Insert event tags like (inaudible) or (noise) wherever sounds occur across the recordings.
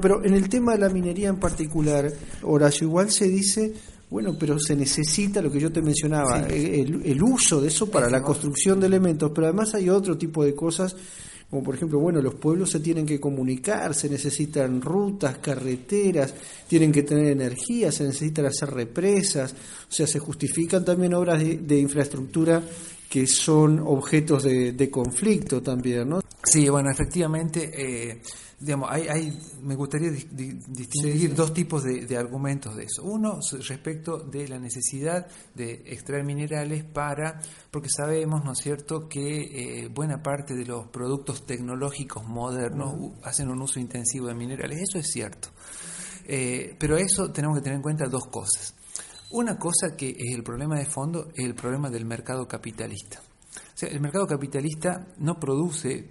Pero en el tema de la minería en particular, Horacio, igual se dice, bueno, pero se necesita lo que yo te mencionaba, el, el, uso de eso para la construcción de elementos, pero además hay otro tipo de cosas, como por ejemplo, bueno, los pueblos se tienen que comunicar, se necesitan rutas, carreteras, tienen que tener energía, se necesitan hacer represas, o sea, se justifican también obras de, infraestructura que son objetos de, de conflicto también, ¿no? Sí, bueno, efectivamente, eh, digamos, hay, hay, me gustaría distinguir dos tipos de, argumentos de eso. Uno respecto de la necesidad de extraer minerales para, porque sabemos, ¿no es cierto?, que eh, buena parte de los productos tecnológicos modernos hacen un uso intensivo de minerales. Eso es cierto. Eh, pero eso tenemos que tener en cuenta dos cosas. Una cosa que es el problema de fondo es el problema del mercado capitalista. O sea, el mercado capitalista no produce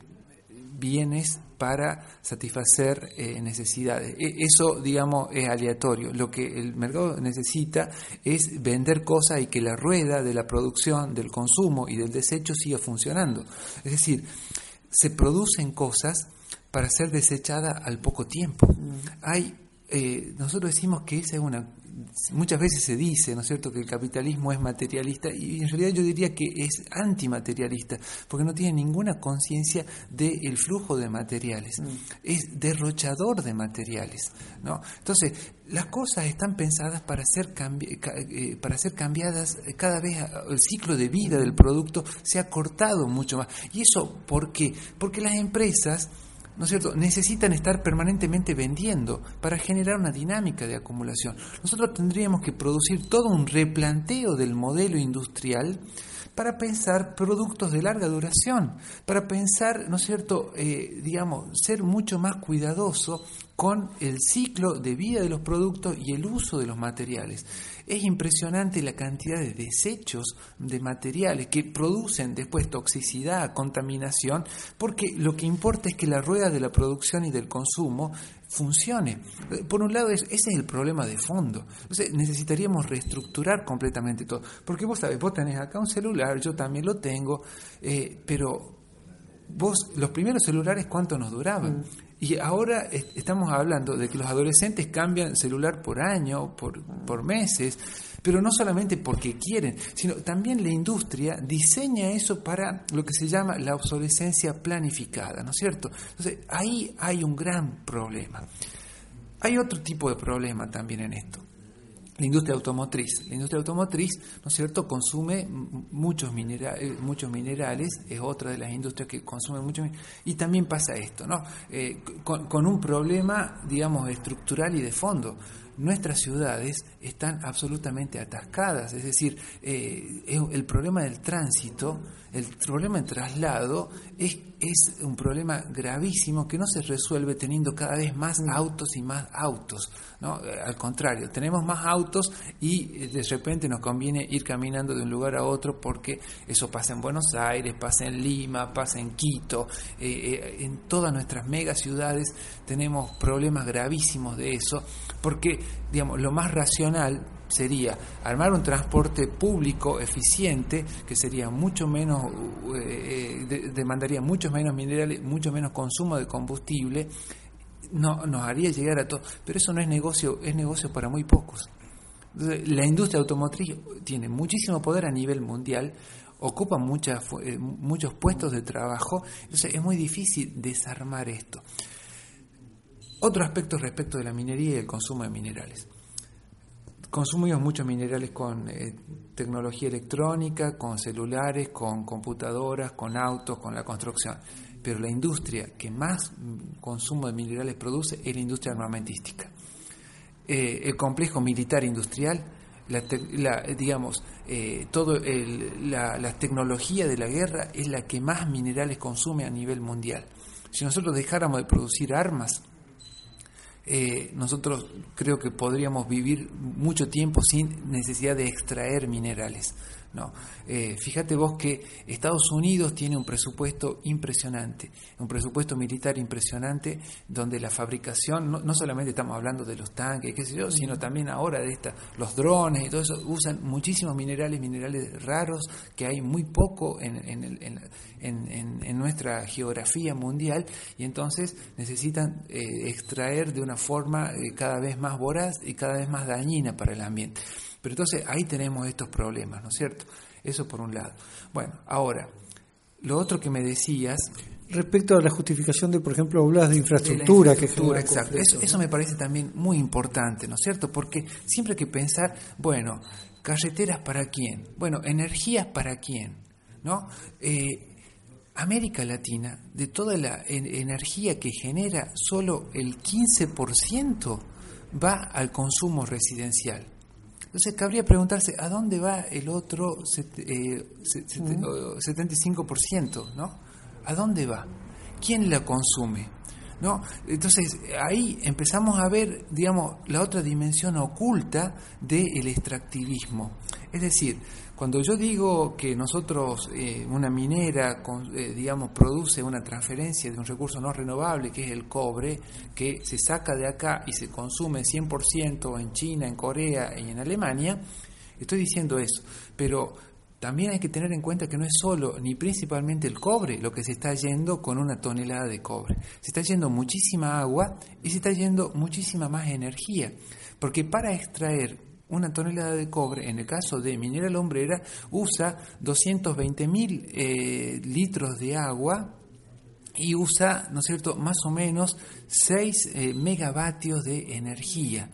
bienes para satisfacer eh, necesidades. E, eso, digamos, es aleatorio. Lo que el mercado necesita es vender cosas y que la rueda de la producción, del consumo y del desecho siga funcionando. Es decir, se producen cosas para ser desechadas al poco tiempo. Hay, eh, nosotros decimos que esa es una muchas veces se dice, ¿no es cierto?, que el capitalismo es materialista y en realidad yo diría que es antimaterialista, porque no tiene ninguna conciencia del flujo de materiales, mm. es derrochador de materiales, ¿no? Entonces, las cosas están pensadas para ser, eh, para ser cambiadas cada vez, el ciclo de vida del producto se ha cortado mucho más. ¿Y eso por qué? Porque las empresas ¿no es cierto?, necesitan estar permanentemente vendiendo para generar una dinámica de acumulación. Nosotros tendríamos que producir todo un replanteo del modelo industrial para pensar productos de larga duración, para pensar, ¿no es cierto?, eh, digamos, ser mucho más cuidadoso con el ciclo de vida de los productos y el uso de los materiales. Es impresionante la cantidad de desechos de materiales que producen después toxicidad, contaminación, porque lo que importa es que la rueda de la producción y del consumo funcione. Por un lado, ese es el problema de fondo. Entonces, necesitaríamos reestructurar completamente todo. Porque vos sabés, vos tenés acá un celular, yo también lo tengo, eh, pero vos, los primeros celulares, ¿cuánto nos duraban? Mm. Y ahora estamos hablando de que los adolescentes cambian celular por año, por, por meses, pero no solamente porque quieren, sino también la industria diseña eso para lo que se llama la obsolescencia planificada, ¿no es cierto? Entonces, ahí hay un gran problema. Hay otro tipo de problema también en esto la industria automotriz. La industria automotriz, ¿no es cierto?, consume muchos, minerales, eh, muchos minerales, es otra de las industrias que consume muchos y también pasa esto, ¿no? Eh, con, con, un problema, digamos, estructural y de fondo nuestras ciudades están absolutamente atascadas, es decir, eh, el problema del tránsito, el problema del traslado es, es un problema gravísimo que no se resuelve teniendo cada vez más mm. autos y más autos. ¿no? Eh, al contrario, tenemos más autos y eh, de repente nos conviene ir caminando de un lugar a otro porque eso pasa en Buenos Aires, pasa en Lima, pasa en Quito, en todas nuestras megaciudades tenemos problemas gravísimos de eso porque digamos, lo más racional sería armar un transporte público eficiente que sería mucho menos eh, eh, demandaría mucho menos minerales mucho menos consumo de combustible no nos haría llegar a todo. Pero eso no es negocio es negocio para muy pocos. La industria automotriz tiene muchísimo poder a nivel mundial ocupa muchas, eh, muchos puestos de trabajo entonces es muy difícil desarmar esto otro aspecto respecto de la minería y el consumo de minerales. Consumimos muchos minerales con eh, tecnología electrónica, con celulares, con computadoras, con autos, con la construcción. Pero la industria que más consumo de minerales produce es la industria armamentística. Eh, el complejo militar industrial, la, digamos, eh, todo la, la tecnología de la guerra es la que más minerales consume a nivel mundial. Si nosotros dejáramos de producir armas, eh, nosotros creo que podríamos vivir mucho tiempo sin necesidad de extraer minerales. No, eh, fíjate vos que Estados Unidos tiene un presupuesto impresionante, un presupuesto militar impresionante, donde la fabricación, no, solamente estamos hablando de los tanques, qué sé yo, sino también ahora de esta, los drones y todo eso, usan muchísimos minerales, minerales raros, que hay muy poco en, en, nuestra geografía mundial, y entonces necesitan eh, extraer de una forma eh, cada vez más voraz y cada vez más dañina para el ambiente. Pero entonces ahí tenemos estos problemas, ¿no es cierto? Eso por un lado. Bueno, ahora, lo otro que me decías... Respecto a la justificación de, por ejemplo, hablas de infraestructura, que exacto. Eso, eso me parece también muy importante, ¿no es cierto? Porque siempre hay que pensar, bueno, carreteras para quién, bueno, energías para quién, ¿no? Eh, América Latina, de toda la energía que genera, solo el 15% va al consumo residencial. Entonces cabría preguntarse, ¿a dónde va el otro 75%? ¿no? ¿A dónde va? ¿Quién la consume? ¿No? Entonces ahí empezamos a ver, digamos, la otra dimensión oculta del extractivismo. Es decir, cuando yo digo que nosotros, eh, una minera, eh, digamos, produce una transferencia de un recurso no renovable, que es el cobre, que se saca de acá y se consume 100% en China, en Corea y en Alemania, estoy diciendo eso. Pero también hay que tener en cuenta que no es solo ni principalmente el cobre lo que se está yendo con una tonelada de cobre. Se está yendo muchísima agua y se está yendo muchísima más energía. Porque para extraer una tonelada de cobre, en el caso de Minera Lombrera, usa 220 mil eh, litros de agua y usa, ¿no es cierto?, más o menos 6 eh, megavatios de energía.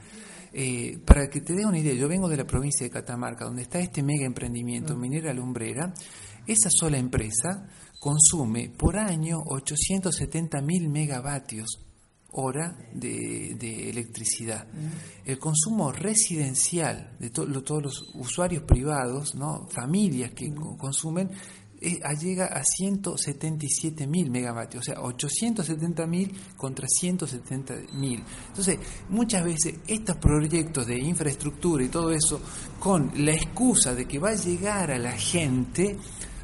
Eh, para que te dé una idea, yo vengo de la provincia de Catamarca, donde está este mega emprendimiento, ah. Minera Lumbrera, esa sola empresa consume por año 870 mil megavatios hora de, electricidad. El consumo residencial de todos los usuarios privados, ¿no? familias que consumen, eh, llega a 177 mil megavatios, o sea, 870 mil contra 170 mil. Entonces, muchas veces estos proyectos de infraestructura y todo eso, con la excusa de que va a llegar a la gente,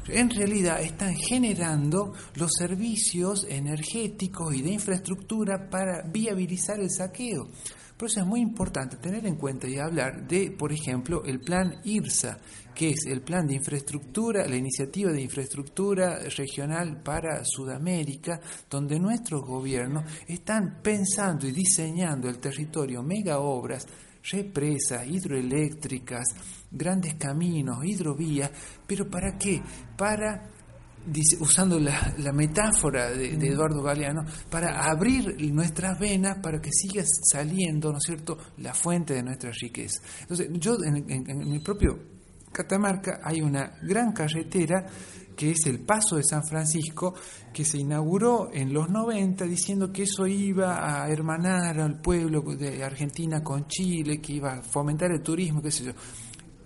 en realidad están generando los servicios energéticos y de infraestructura para viabilizar el saqueo. Por eso es muy importante tener en cuenta y hablar de, por ejemplo, el plan IRSA, que es el plan de infraestructura, la iniciativa de infraestructura regional para Sudamérica, donde nuestros gobiernos están pensando y diseñando el territorio mega obras, represas, hidroeléctricas, grandes caminos, hidrovías, pero ¿para qué? Para usando la, metáfora de, mm. Eduardo Galeano, para abrir nuestras venas para que siga saliendo, ¿no es cierto?, la fuente de nuestra riqueza. Entonces, yo en, mi propio Catamarca hay una gran carretera que es el Paso de San Francisco, que se inauguró en los 90 diciendo que eso iba a hermanar al pueblo de Argentina con Chile, que iba a fomentar el turismo, qué sé yo.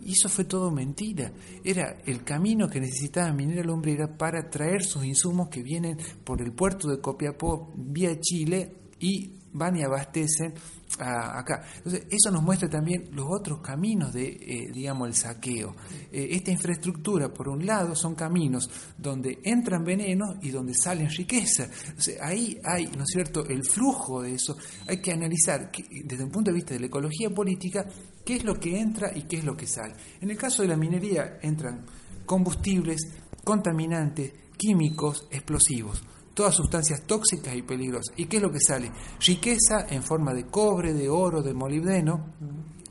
Y eso fue todo mentira. Era el camino que necesitaba Minera Lombrera para traer sus insumos que vienen por el puerto de Copiapó vía Chile y van y abastecen acá. Entonces, eso nos muestra también los otros caminos de, eh, digamos, el saqueo. Eh, esta infraestructura, por un lado, son caminos donde entran venenos y donde salen riqueza. ahí hay, ¿no es cierto?, el flujo de eso. Hay que analizar desde un punto de vista de la ecología política qué es lo que entra y qué es lo que sale. En el caso de la minería entran combustibles, contaminantes, químicos, explosivos todas sustancias tóxicas y peligrosas. ¿Y qué es lo que sale? Riqueza en forma de cobre, de oro, de molibdeno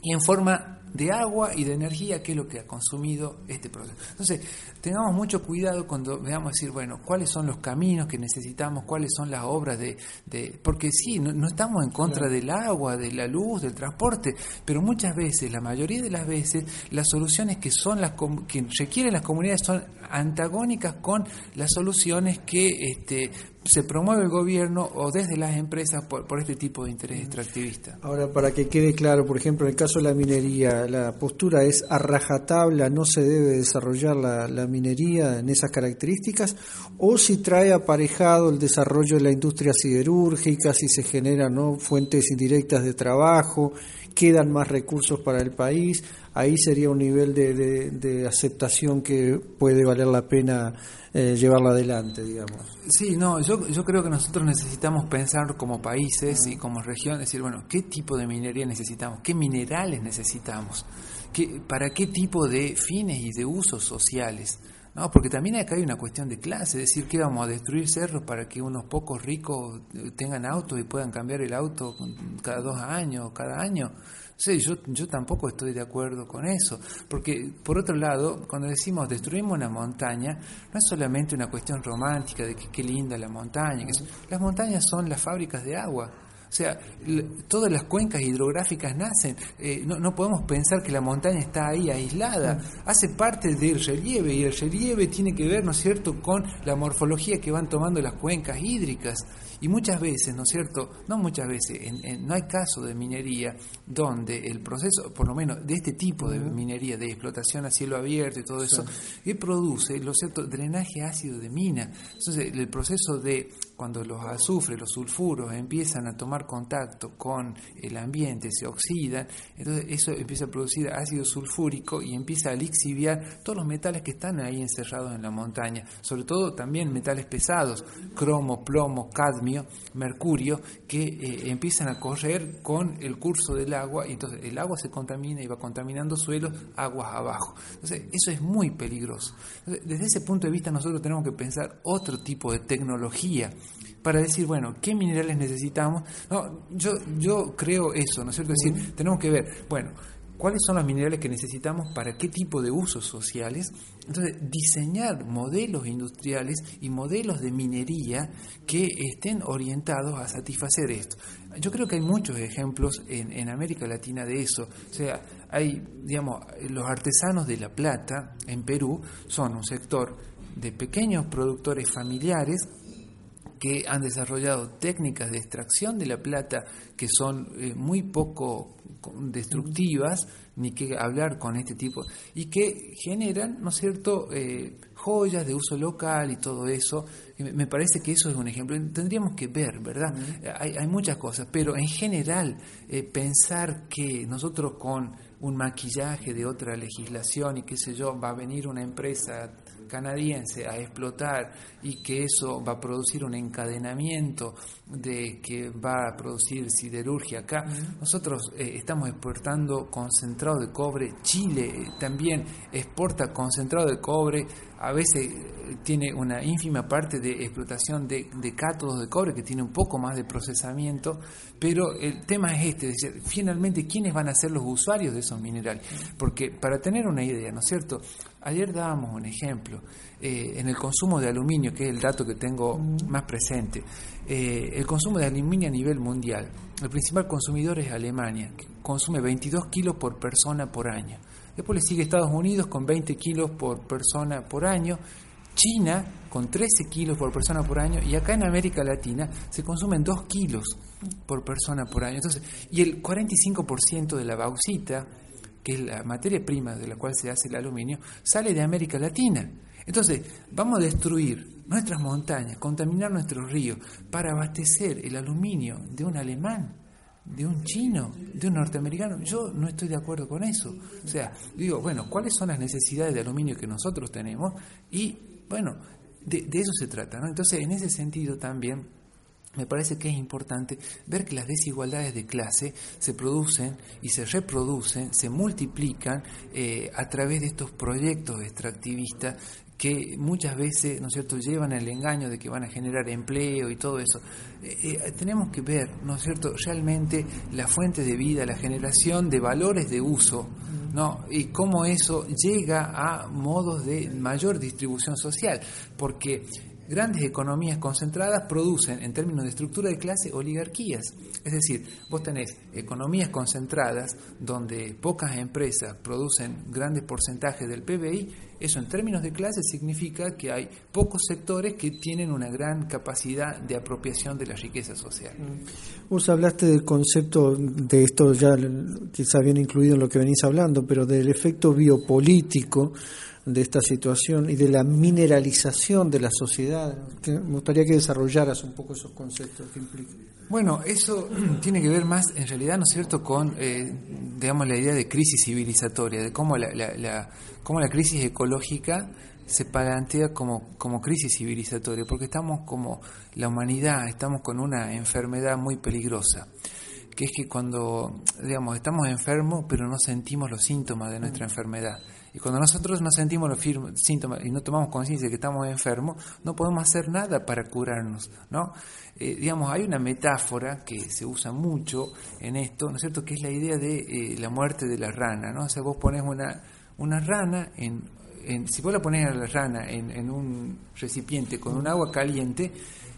y en forma de agua y de energía, que es lo que ha consumido este proceso. Entonces, tengamos mucho cuidado cuando veamos decir, bueno, cuáles son los caminos que necesitamos, cuáles son las obras de... de porque sí, no, estamos en contra del agua, de la luz, del transporte, pero muchas veces, la mayoría de las veces, las soluciones que, son las, que requieren las comunidades son antagónicas con las soluciones que este, se promueve el gobierno o desde las empresas por, este tipo de interés extractivista. Ahora, para que quede claro, por ejemplo, en el caso de la minería, la postura es a rajatabla, no se debe desarrollar la, minería en esas características, o si trae aparejado el desarrollo de la industria siderúrgica, si se generan ¿no? fuentes indirectas de trabajo, quedan más recursos para el país. ahí sería un nivel de, de, aceptación que puede valer la pena eh, llevarla adelante, digamos. Sí, no, yo, creo que nosotros necesitamos pensar como países y como región, decir, bueno, ¿qué tipo de minería necesitamos? ¿Qué minerales necesitamos? ¿Qué, ¿Para qué tipo de fines y de usos sociales? No, porque también acá hay una cuestión de clase, es decir, que vamos a destruir cerros para que unos pocos ricos eh, tengan autos y puedan cambiar el auto cada dos años, cada año. Sí, yo, yo tampoco estoy de acuerdo con eso, porque por otro lado, cuando decimos destruimos una montaña, no es solamente una cuestión romántica de que qué linda la montaña, que las montañas son las fábricas de agua, sea, todas las cuencas hidrográficas nacen. Eh, no, no, podemos pensar que la montaña está ahí aislada. Hace parte del relieve y el relieve tiene que ver, ¿no es cierto?, con la morfología que van tomando las cuencas hídricas. Y muchas veces, ¿no es cierto? No muchas veces, no hay caso de minería donde el proceso, por lo menos de este tipo de minería, de explotación a cielo abierto y todo eso, que produce, lo cierto, drenaje ácido de mina. Entonces, el proceso de cuando los azufres, los sulfuros empiezan a tomar contacto con el ambiente, se oxidan, entonces eso empieza a producir ácido sulfúrico y empieza a lixiviar todos los metales que están ahí encerrados en la montaña, sobre todo también metales pesados, cromo, plomo, cadmio, mercurio, que eh, empiezan a correr con el curso del agua y entonces el agua se contamina y va contaminando suelos, aguas abajo. Entonces eso es muy peligroso. desde ese punto de vista nosotros tenemos que pensar otro tipo de tecnología para decir, bueno, ¿qué minerales necesitamos? No, yo, yo creo eso, ¿no es cierto? Es decir, tenemos que ver, bueno, cuáles son los minerales que necesitamos para qué tipo de usos sociales. Entonces, diseñar modelos industriales y modelos de minería que estén orientados a satisfacer esto. Yo creo que hay muchos ejemplos en, en América Latina de eso. O sea, hay, digamos, los artesanos de La Plata en Perú son un sector de pequeños productores familiares que han desarrollado técnicas de extracción de la plata que son eh, muy poco destructivas, ni que hablar con este tipo, y que generan, ¿no es cierto?, eh, joyas de uso local y todo eso. Me parece que eso es un ejemplo. Tendríamos que ver, ¿verdad? hay, hay, muchas cosas, pero en general eh, pensar que nosotros con un maquillaje de otra legislación y qué sé yo, va a venir una empresa canadiense a explotar y que eso va a producir un encadenamiento de que va a producir siderurgia acá. Nosotros eh, estamos exportando concentrado de cobre, Chile eh, también exporta concentrado de cobre, a veces eh, tiene una ínfima parte de explotación de, de cátodos de cobre que tiene un poco más de procesamiento, pero el tema es este, es decir, finalmente quiénes van a ser los usuarios de esos minerales, porque para tener una idea, ¿no es cierto? Ayer dábamos un ejemplo en el consumo de aluminio, que es el dato que tengo más presente. Eh, el consumo de aluminio a nivel mundial. El principal consumidor es Alemania, que consume 22 kilos por persona por año. Después le sigue Estados Unidos con 20 kilos por persona por año. China con 13 kilos por persona por año y acá en América Latina se consumen 2 kilos por persona por año. Entonces, y el 45% de la bauxita, que es la materia prima de la cual se hace el aluminio, sale de América Latina. Entonces, vamos a destruir nuestras montañas, contaminar nuestros ríos para abastecer el aluminio de un alemán, de un chino, de un norteamericano. Yo no estoy de acuerdo con eso. O sea, digo, bueno, ¿cuáles son las necesidades de aluminio que nosotros tenemos? Y, bueno, de, eso se trata, ¿no? Entonces, en ese sentido también me parece que es importante ver que las desigualdades de clase se producen y se reproducen, se multiplican eh, a través de estos proyectos extractivistas que muchas veces, ¿no es cierto?, llevan el engaño de que van a generar empleo y todo eso. Eh, eh, tenemos que ver, ¿no es cierto?, realmente la fuente de vida, la generación de valores de uso, ¿no? Y cómo eso llega a modos de mayor distribución social, porque grandes economías concentradas producen, en términos de estructura de clase, oligarquías. Es decir, vos tenés economías concentradas donde pocas empresas producen grandes porcentajes del PBI, eso en términos de clase significa que hay pocos sectores que tienen una gran capacidad de apropiación de la riqueza social. Mm. Vos hablaste del concepto de esto ya quizá bien incluido en lo que venís hablando, pero del efecto biopolítico de esta situación y de la mineralización de la sociedad. me gustaría que desarrollaras un poco esos conceptos que implican. Bueno, eso (clears throat) tiene que ver más, en realidad, ¿no es cierto?, con, eh, digamos, la idea de crisis civilizatoria, de cómo la, la, cómo la crisis ecológica se plantea como, como crisis civilizatoria, porque estamos como la humanidad, estamos con una enfermedad muy peligrosa, que es que cuando, digamos, estamos enfermos, pero no sentimos los síntomas de nuestra enfermedad. Y cuando nosotros no sentimos los síntomas y no tomamos conciencia de que estamos enfermos, no podemos hacer nada para curarnos, ¿no? Eh, digamos, hay una metáfora que se usa mucho en esto, ¿no es cierto?, que es la idea de eh, la muerte de la rana, ¿no? O sea, vos pones una, una rana en, en, si vos la pones a la rana en, en un recipiente con un agua caliente,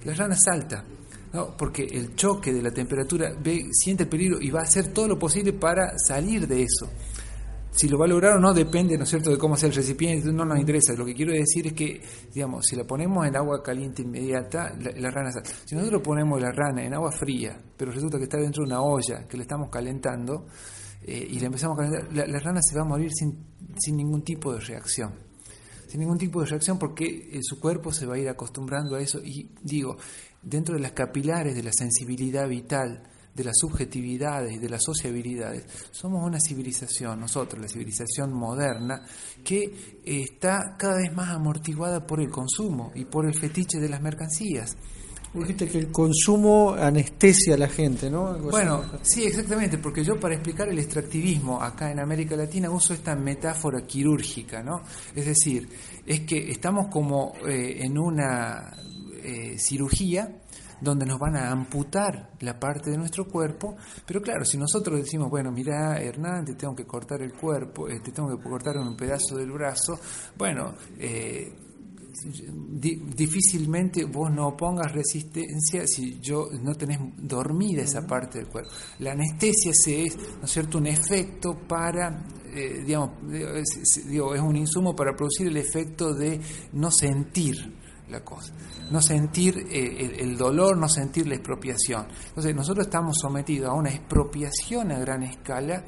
la rana salta, ¿no? porque el choque de la temperatura ve, siente el peligro y va a hacer todo lo posible para salir de eso. Si lo va a lograr o no depende, ¿no es cierto?, de cómo sea el recipiente, no nos interesa. Lo que quiero decir es que, digamos, si la ponemos en agua caliente inmediata, la, rana sale. Si nosotros ponemos la rana en agua fría, pero resulta que está dentro de una olla que le estamos calentando, eh, y le empezamos a calentar, la, rana se va a morir sin, sin ningún tipo de reacción. Sin ningún tipo de reacción porque eh, su cuerpo se va a ir acostumbrando a eso. Y digo, dentro de las capilares de la sensibilidad vital, de las subjetividades y de las sociabilidades, somos una civilización, nosotros, la civilización moderna, que está cada vez más amortiguada por el consumo y por el fetiche de las mercancías. Dijiste que el consumo anestesia a la gente, ¿no? bueno, sí, exactamente, porque yo para explicar el extractivismo acá en América Latina uso esta metáfora quirúrgica, ¿no? Es decir, es que estamos como eh, en una eh, cirugía donde nos van a amputar la parte de nuestro cuerpo, pero claro, si nosotros decimos, bueno, mira, Hernán, te tengo que cortar el cuerpo, eh, te tengo que cortar un pedazo del brazo, bueno, eh, difícilmente vos no pongas resistencia si yo no tenés dormida esa parte del cuerpo. La anestesia se es, ¿no es cierto?, un efecto para, eh, digamos, digo, es un insumo para producir el efecto de no sentir la cosa, no sentir eh, el, dolor, no sentir la expropiación. Entonces nosotros estamos sometidos a una expropiación a gran escala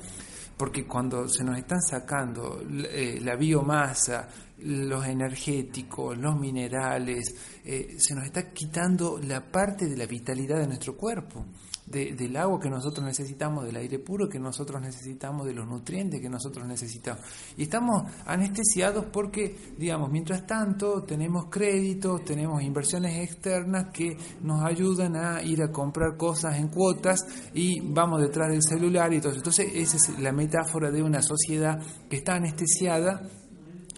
porque cuando se nos están sacando eh, la biomasa, los energéticos, los minerales, eh, se nos está quitando la parte de la vitalidad de nuestro cuerpo del agua que nosotros necesitamos, del aire puro que nosotros necesitamos, de los nutrientes que nosotros necesitamos. Y estamos anestesiados porque, digamos, mientras tanto tenemos créditos, tenemos inversiones externas que nos ayudan a ir a comprar cosas en cuotas y vamos detrás del celular y todo eso. Entonces, esa es la metáfora de una sociedad que está anestesiada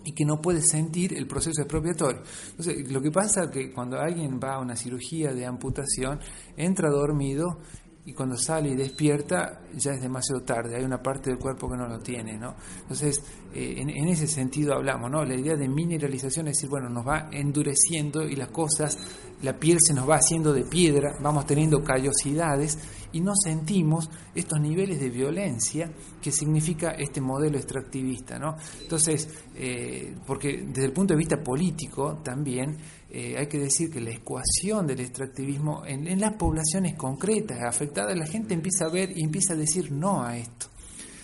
y que no puede sentir el proceso expropiatorio. Entonces, lo que pasa es que cuando alguien va a una cirugía de amputación, entra dormido y cuando sale y despierta ya es demasiado tarde, hay una parte del cuerpo que no lo tiene, ¿no? Entonces, eh, en, en, ese sentido hablamos, ¿no? La idea de mineralización es decir, bueno, nos va endureciendo y las cosas, la piel se nos va haciendo de piedra, vamos teniendo callosidades y no sentimos estos niveles de violencia que significa este modelo extractivista, ¿no? Entonces, eh, porque desde el punto de vista político también, eh, hay que decir que la ecuación del extractivismo en, las poblaciones concretas afectadas, la gente empieza a ver y empieza a decir no a esto.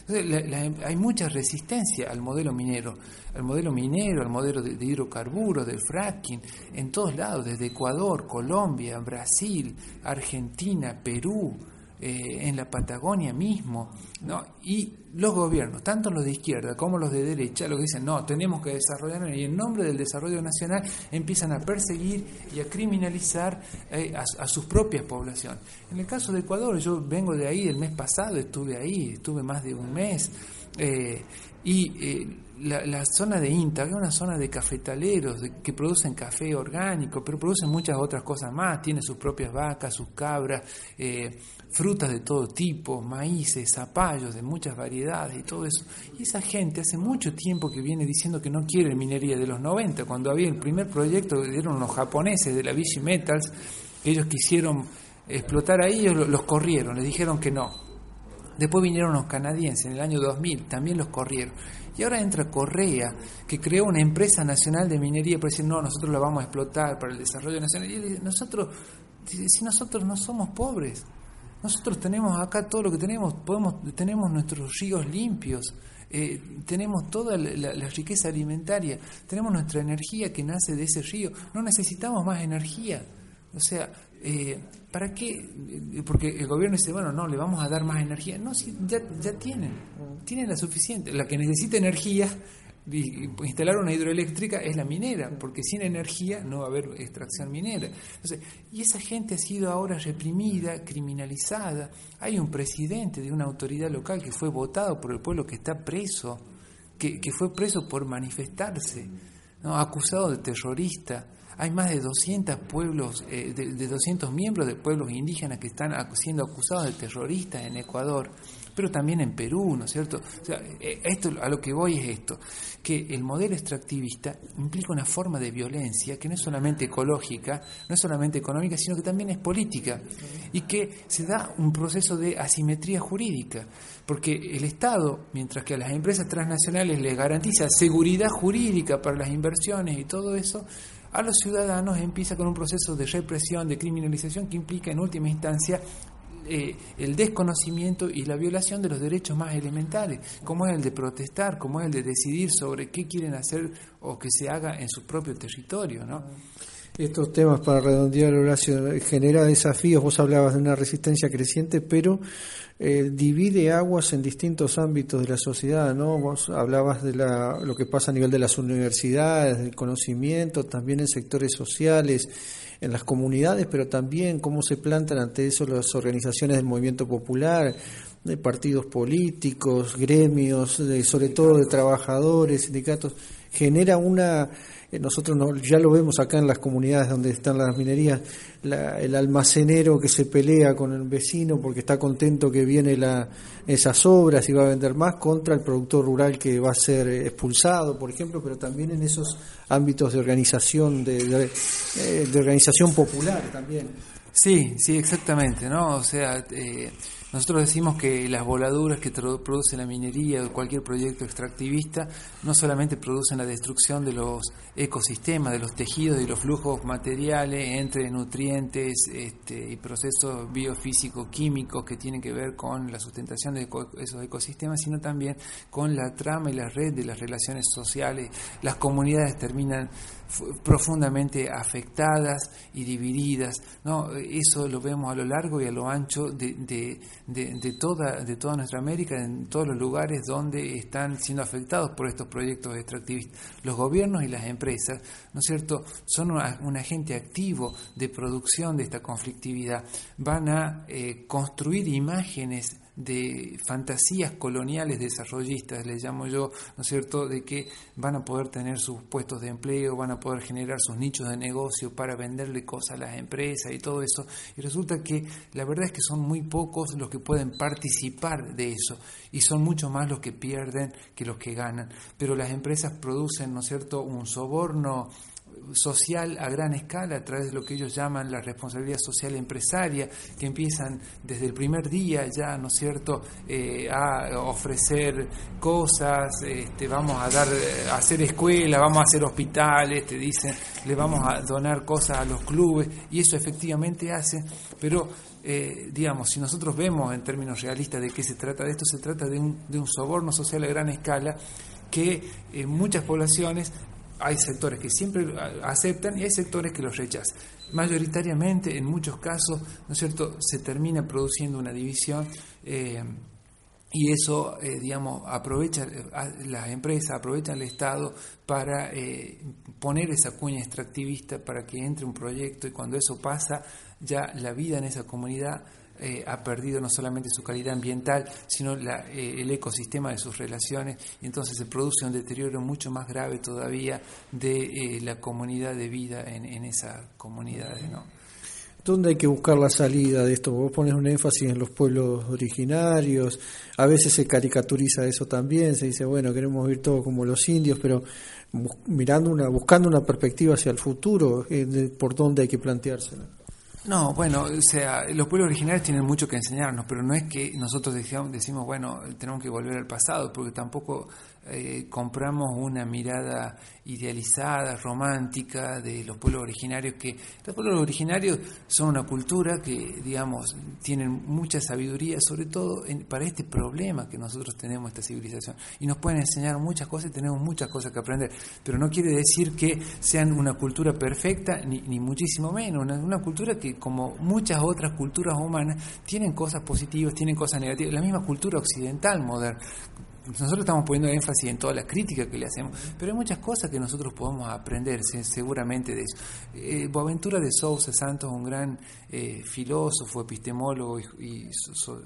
hay mucha resistencia al modelo minero, al modelo minero, al modelo de, de, hidrocarburos, del fracking, en todos lados, desde Ecuador, Colombia, Brasil, Argentina, Perú, eh, en la Patagonia mismo, ¿no? y los gobiernos, tanto los de izquierda como los de derecha, lo que dicen, no, tenemos que desarrollar, y en nombre del desarrollo nacional empiezan a perseguir y a criminalizar eh, a, sus propias poblaciones. En el caso de Ecuador, yo vengo de ahí, el mes pasado estuve ahí, estuve más de un mes, eh, y la, zona de INTA, que es una zona de cafetaleros que producen café orgánico, pero producen muchas otras cosas más, tiene sus propias vacas, sus cabras, eh, frutas de todo tipo, maíces, zapallos de muchas variedades y todo eso. Y esa gente hace mucho tiempo que viene diciendo que no quiere minería de los 90, cuando había el primer proyecto que dieron los japoneses de la Vichy Metals, ellos quisieron explotar ahí, ellos los corrieron, les dijeron que no. Después vinieron los canadienses en el año 2000, también los corrieron. Y ahora entra Correa, que creó una empresa nacional de minería para decir, no, nosotros la vamos a explotar para el desarrollo nacional. Y nosotros, si nosotros no somos pobres, nosotros tenemos acá todo lo que tenemos, podemos, tenemos nuestros ríos limpios, eh, tenemos toda la, la, riqueza alimentaria, tenemos nuestra energía que nace de ese río, no necesitamos más energía. O sea, eh, ¿para qué? Porque el gobierno dice, bueno, no, le vamos a dar más energía. No, si ya, ya tienen, tienen la suficiente. La que necesita energía instalar una hidroeléctrica es la minera, porque sin energía no va a haber extracción minera. Entonces, y esa gente ha sido ahora reprimida, criminalizada. Hay un presidente de una autoridad local que fue votado por el pueblo que está preso, que, que fue preso por manifestarse, ¿no? acusado de terrorista. Hay más de 200 pueblos, eh, de, de 200 miembros de pueblos indígenas que están siendo acusados de terroristas en Ecuador pero también en Perú, ¿no es cierto? O sea, eh, esto, a lo que voy es esto, que el modelo extractivista implica una forma de violencia que no es solamente ecológica, no es solamente económica, sino que también es política y que se da un proceso de asimetría jurídica, porque el Estado, mientras que a las empresas transnacionales les garantiza seguridad jurídica para las inversiones y todo eso, a los ciudadanos empieza con un proceso de represión, de criminalización que implica en última instancia eh, el desconocimiento y la violación de los derechos más elementales, como es el de protestar, como es el de decidir sobre qué quieren hacer o que se haga en su propio territorio, ¿no? Estos temas, para redondear, Horacio, genera desafíos. Vos hablabas de una resistencia creciente, pero eh, divide aguas en distintos ámbitos de la sociedad, ¿no? Vos hablabas de la, lo que pasa a nivel de las universidades, del conocimiento, también en sectores sociales, en las comunidades, pero también cómo se plantan ante eso las organizaciones del movimiento popular, de partidos políticos, gremios, sobre todo de trabajadores, sindicatos, genera una eh, nosotros ya lo vemos acá en las comunidades donde están las minerías, el almacenero que se pelea con el vecino porque está contento que viene la, esas obras y va a vender más contra el productor rural que va a ser expulsado, por ejemplo, pero también en esos ámbitos de organización, de, de, eh, organización popular también. Sí, sí, exactamente, ¿no? O sea, eh, nosotros decimos que las voladuras que produce la minería o cualquier proyecto extractivista no solamente producen la destrucción de los ecosistemas, de los tejidos y los flujos materiales entre nutrientes este, y procesos biofísicos químicos que tienen que ver con la sustentación de esos ecosistemas, sino también con la trama y la red de las relaciones sociales. Las comunidades terminan profundamente afectadas y divididas. ¿no? Eso lo vemos a lo largo y a lo ancho de, de, toda, de toda nuestra América, en todos los lugares donde están siendo afectados por estos proyectos extractivistas. Los gobiernos y las empresas, ¿no es cierto?, son un agente activo de producción de esta conflictividad. Van a eh, construir imágenes de fantasías coloniales desarrollistas, les llamo yo, ¿no es cierto?, de que van a poder tener sus puestos de empleo, van a poder generar sus nichos de negocio para venderle cosas a las empresas y todo eso. Y resulta que la verdad es que son muy pocos los que pueden participar de eso y son mucho más los que pierden que los que ganan. Pero las empresas producen, ¿no es cierto?, un soborno social a gran escala a través de lo que ellos llaman la responsabilidad social empresaria, que empiezan desde el primer día ya, ¿no es cierto?, eh, a ofrecer cosas, este, vamos a dar, a hacer escuelas, vamos a hacer hospitales, te dicen, le vamos a donar cosas a los clubes, y eso efectivamente hace, pero eh, digamos, si nosotros vemos en términos realistas de qué se trata de esto, se trata de un, de un soborno social a gran escala que en muchas poblaciones hay sectores que siempre aceptan y hay sectores que los rechazan. Mayoritariamente, en muchos casos, ¿no es cierto?, se termina produciendo una división eh, y eso, eh, digamos, aprovecha, las empresas aprovechan el Estado para eh, poner esa cuña extractivista para que entre un proyecto y cuando eso pasa, ya la vida en esa comunidad eh, ha perdido no solamente su calidad ambiental, sino eh, el ecosistema de sus relaciones, y entonces se produce un deterioro mucho más grave todavía de eh, la comunidad de vida en, en esas comunidades. ¿no? ¿Dónde hay que buscar la salida de esto? Vos pones un énfasis en los pueblos originarios, a veces se caricaturiza eso también, se dice, bueno, queremos vivir todo como los indios, pero mirando una, buscando una perspectiva hacia el futuro, ¿por dónde hay que planteársela? No, bueno, o sea, los pueblos originarios tienen mucho que enseñarnos, pero no es que nosotros decimos, bueno, tenemos que volver al pasado, porque tampoco eh, compramos una mirada idealizada, romántica de los pueblos originarios, que los pueblos originarios son una cultura que, digamos, tienen mucha sabiduría, sobre todo para este problema que nosotros tenemos, esta civilización. Y nos pueden enseñar muchas cosas y tenemos muchas cosas que aprender, pero no quiere decir que sean una cultura perfecta, ni, ni muchísimo menos, una, cultura que como muchas otras culturas humanas, tienen cosas positivas, tienen cosas negativas. La misma cultura occidental moderna, nosotros estamos poniendo énfasis en toda la crítica que le hacemos, pero hay muchas cosas que nosotros podemos aprender seguramente de eso. Eh, Boaventura de Sousa Santos, un gran eh, filósofo, epistemólogo y,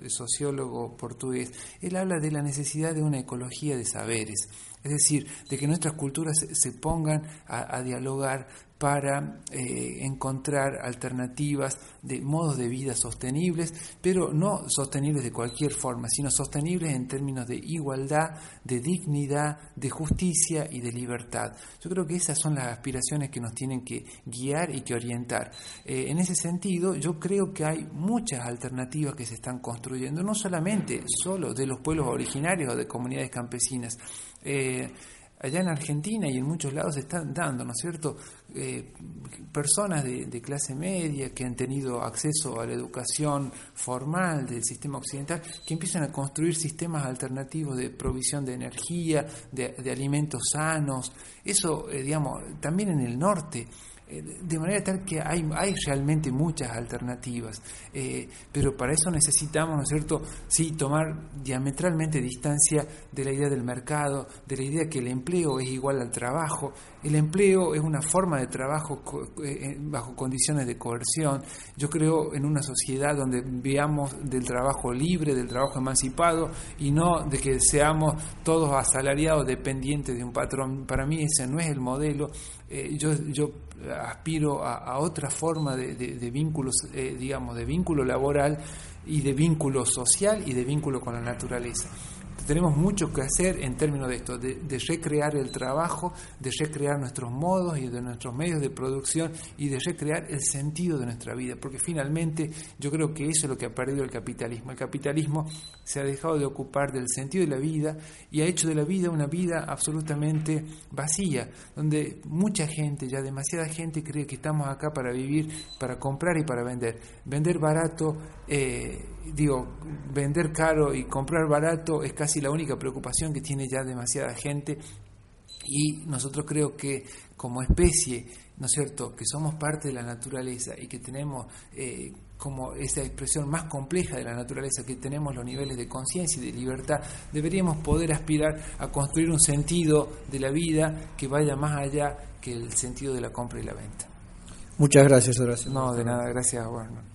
sociólogo portugués, él habla de la necesidad de una ecología de saberes, es decir, de que nuestras culturas se, pongan a dialogar para eh, encontrar alternativas de modos de vida sostenibles, pero no sostenibles de cualquier forma, sino sostenibles en términos de igualdad, de dignidad, de justicia y de libertad. Yo creo que esas son las aspiraciones que nos tienen que guiar y que orientar. Eh, en ese sentido, yo creo que hay muchas alternativas que se están construyendo, no solamente solo de los pueblos originarios o de comunidades campesinas. Eh, allá en Argentina y en muchos lados se están dando, ¿no es cierto?, eh, personas de, clase media que han tenido acceso a la educación formal del sistema occidental, que empiezan a construir sistemas alternativos de provisión de energía, de, alimentos sanos. Eso, eh, digamos, también en el norte de manera tal que hay, hay realmente muchas alternativas, eh, pero para eso necesitamos, ¿no es cierto?, sí, tomar diametralmente distancia de la idea del mercado, de la idea que el empleo es igual al trabajo, el empleo es una forma de trabajo eh, bajo condiciones de coerción, yo creo en una sociedad donde veamos del trabajo libre, del trabajo emancipado, y no de que seamos todos asalariados dependientes de un patrón, para mí ese no es el modelo, yo, yo aspiro a, otra forma de, de, vínculos, eh, digamos, de vínculo laboral y de vínculo social y de vínculo con la naturaleza tenemos mucho que hacer en términos de esto, de, recrear el trabajo, de recrear nuestros modos y de nuestros medios de producción y de recrear el sentido de nuestra vida, porque finalmente yo creo que eso es lo que ha perdido el capitalismo. El capitalismo se ha dejado de ocupar del sentido de la vida y ha hecho de la vida una vida absolutamente vacía, donde mucha gente, ya demasiada gente cree que estamos acá para vivir, para comprar y para vender. Vender barato, eh, digo, vender caro y comprar barato es casi la única preocupación que tiene ya demasiada gente y nosotros creo que como especie, ¿no es cierto?, que somos parte de la naturaleza y que tenemos eh, como esa expresión más compleja de la naturaleza, que tenemos los niveles de conciencia y de libertad, deberíamos poder aspirar a construir un sentido de la vida que vaya más allá que el sentido de la compra y la venta. Muchas gracias, Horacio. No, de nada, gracias, Warner.